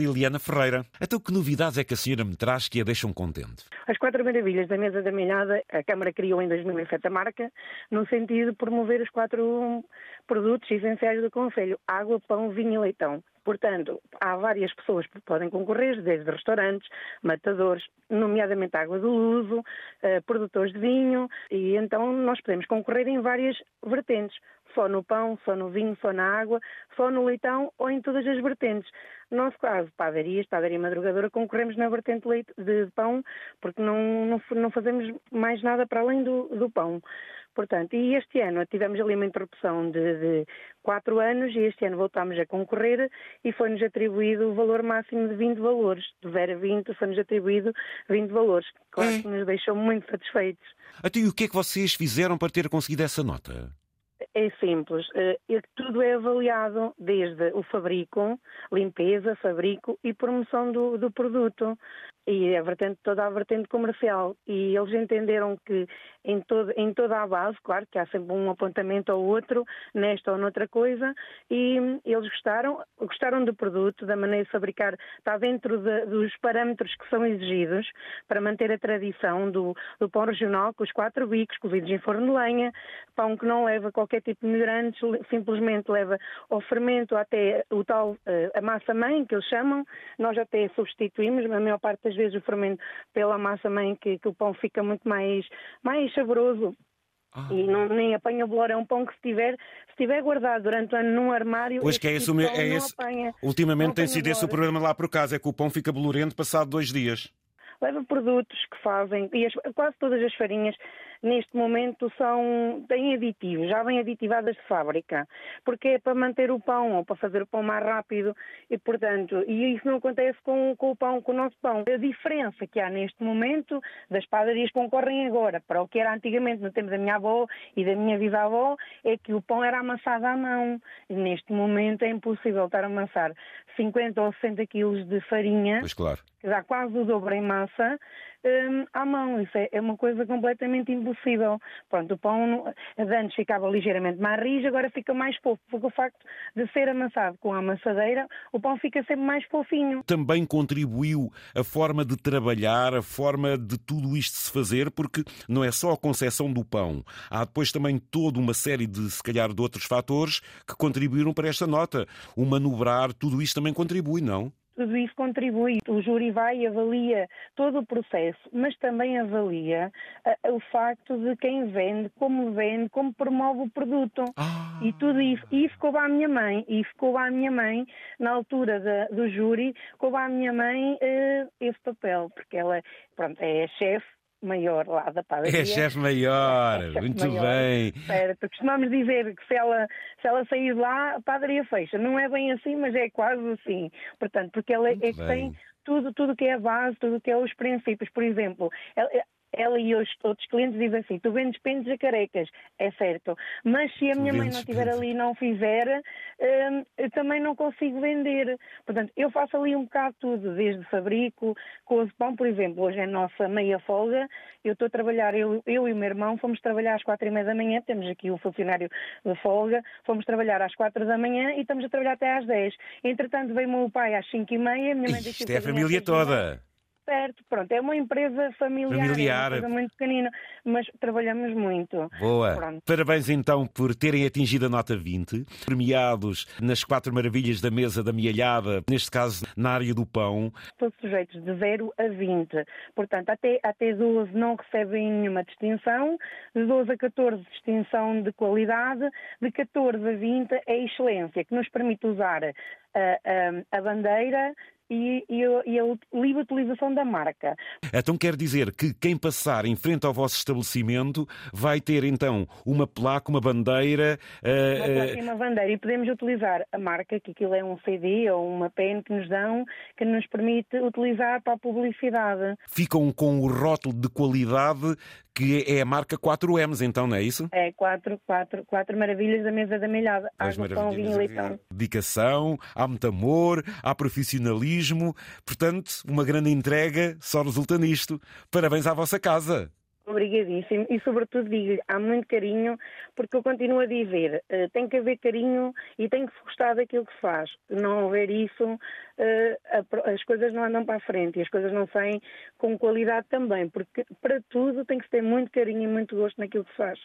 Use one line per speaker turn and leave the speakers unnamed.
Liliana Ferreira. Então, que novidades é que a senhora me traz que a deixam contente?
As quatro maravilhas da mesa da milhada, a Câmara criou em 2007 a marca, no sentido de promover os quatro produtos essenciais do Conselho: água, pão, vinho e leitão. Portanto, há várias pessoas que podem concorrer, desde restaurantes, matadores, nomeadamente água do uso, eh, produtores de vinho, e então nós podemos concorrer em várias vertentes só no pão, só no vinho, só na água, só no leitão ou em todas as vertentes. No nosso caso, padarias, padaria madrugadora, concorremos na vertente de, de pão, porque não, não, não, fazemos mais nada para além do, do pão. Portanto, e este ano tivemos ali uma interrupção de, de quatro anos e este ano voltámos a concorrer e foi-nos atribuído o valor máximo de 20 valores. Do Vera 20 foi-nos atribuído 20 valores. Claro é. que nos deixou muito satisfeitos.
Até e o que é que vocês fizeram para ter conseguido essa nota?
É simples, eh, tudo é avaliado desde o fabrico, limpeza, fabrico e promoção do, do produto e a vertente, toda a vertente comercial. E eles entenderam que em, todo, em toda a base, claro que há sempre um apontamento ou outro, nesta ou noutra coisa, e eles gostaram, gostaram do produto, da maneira de fabricar, está dentro de, dos parâmetros que são exigidos para manter a tradição do, do pão regional, com os quatro bicos, cozidos em forno de lenha, pão que não leva qualquer tipo de melhorantes, simplesmente leva ao fermento até o tal, eh, a massa-mãe, que eles chamam, nós até substituímos, a maior parte das vezes o fermento pela massa-mãe, que, que o pão fica muito mais, mais saboroso. Ah. E não, nem apanha bolor, é um pão que se tiver, se tiver guardado durante o ano num armário.
Pois que é isso, tipo é esse. Apanha, Ultimamente tem sido esse o problema lá por casa, é que o pão fica bolorento passado dois dias
leva produtos que fazem, e as, quase todas as farinhas neste momento são, têm aditivos, já vêm aditivadas de fábrica, porque é para manter o pão ou para fazer o pão mais rápido e, portanto, e isso não acontece com, com o pão, com o nosso pão. A diferença que há neste momento das padarias que concorrem agora para o que era antigamente no tempo da minha avó e da minha bisavó é que o pão era amassado à mão. E neste momento é impossível estar a amassar 50 ou 60 quilos de farinha,
pois claro.
que dá quase o dobro em massa, um, à mão. Isso é, é, uma coisa completamente impossível. Pronto, o pão antes ficava ligeiramente mais rijo, agora fica mais fofo, porque o facto de ser amassado com a amassadeira, o pão fica sempre mais fofinho.
Também contribuiu a forma de trabalhar, a forma de tudo isto se fazer, porque não é só a concepção do pão. Há depois também toda uma série de, se calhar, de outros fatores que contribuíram para esta nota. O manobrar, tudo isto também contribui, não?
Tudo isso contribui. O júri vai e avalia todo o processo, mas também avalia uh, o facto de quem vende, como vende, como promove o produto. Ah. E tudo isso. E isso coube à minha mãe. E coube à minha mãe, na altura da, do júri, coube à minha mãe uh, esse papel, porque ela pronto, é chefe maior lá da padaria.
É chefe maior, é muito maior, bem.
Certo, costumamos dizer que se ela, se ela sair lá, a padaria fecha. Não é bem assim, mas é quase assim. Portanto, porque ela muito é que tem tudo, tudo que é a base, tudo que é os princípios. Por exemplo, ela, e os outros clientes dizem assim: tu vendes pendes a carecas, é certo. Mas se a minha mãe não estiver ali e não fizer, hum, eu também não consigo vender. Portanto, eu faço ali um bocado tudo, desde fabrico, cozo pão, por exemplo, hoje é a nossa meia folga, eu estou a trabalhar, eu, eu e o meu irmão fomos trabalhar às quatro e meia da manhã, temos aqui o funcionário de folga, fomos trabalhar às quatro da manhã e estamos a trabalhar até às dez. Entretanto, veio o meu pai às cinco e meia, minha mãe
Isto é a família toda
certo, pronto, é uma empresa familiar, familiar. É uma coisa muito pequenina, mas trabalhamos muito.
Boa. Pronto. Parabéns então por terem atingido a nota 20, premiados nas quatro maravilhas da mesa da mielhada, neste caso na área do pão.
Todos sujeitos de 0 a 20, portanto até, até 12 não recebem nenhuma distinção, de 12 a 14 distinção de qualidade, de 14 a 20 é excelência, que nos permite usar a, a, a bandeira e, e, e, a, livre utilização da marca.
Então quer dizer que quem passar em frente ao vosso estabelecimento vai ter então uma placa, uma bandeira.
Uh, uma placa e uma bandeira. E podemos utilizar a marca, que aquilo é um CD ou uma pen que nos dão, que nos permite utilizar para a publicidade.
Ficam com o rótulo de qualidade que é a marca 4Ms, então, não é isso?
É, quatro, quatro, quatro maravilhas da mesa da melhada. Água, pão, vinho leitão.
Dedicação, há muito amor, há profissionalismo, portanto, uma grande entrega só resulta nisto. Parabéns à vossa casa.
Obrigadíssimo. E, sobretudo, digo há muito carinho, porque eu continuo a dizer, uh, tem que haver carinho e tem que se gostar daquilo que se faz. Não houver isso, uh, as coisas não andam para a frente e as coisas não saem com qualidade também, porque para tudo tem que se ter muito carinho e muito gosto naquilo que se faz.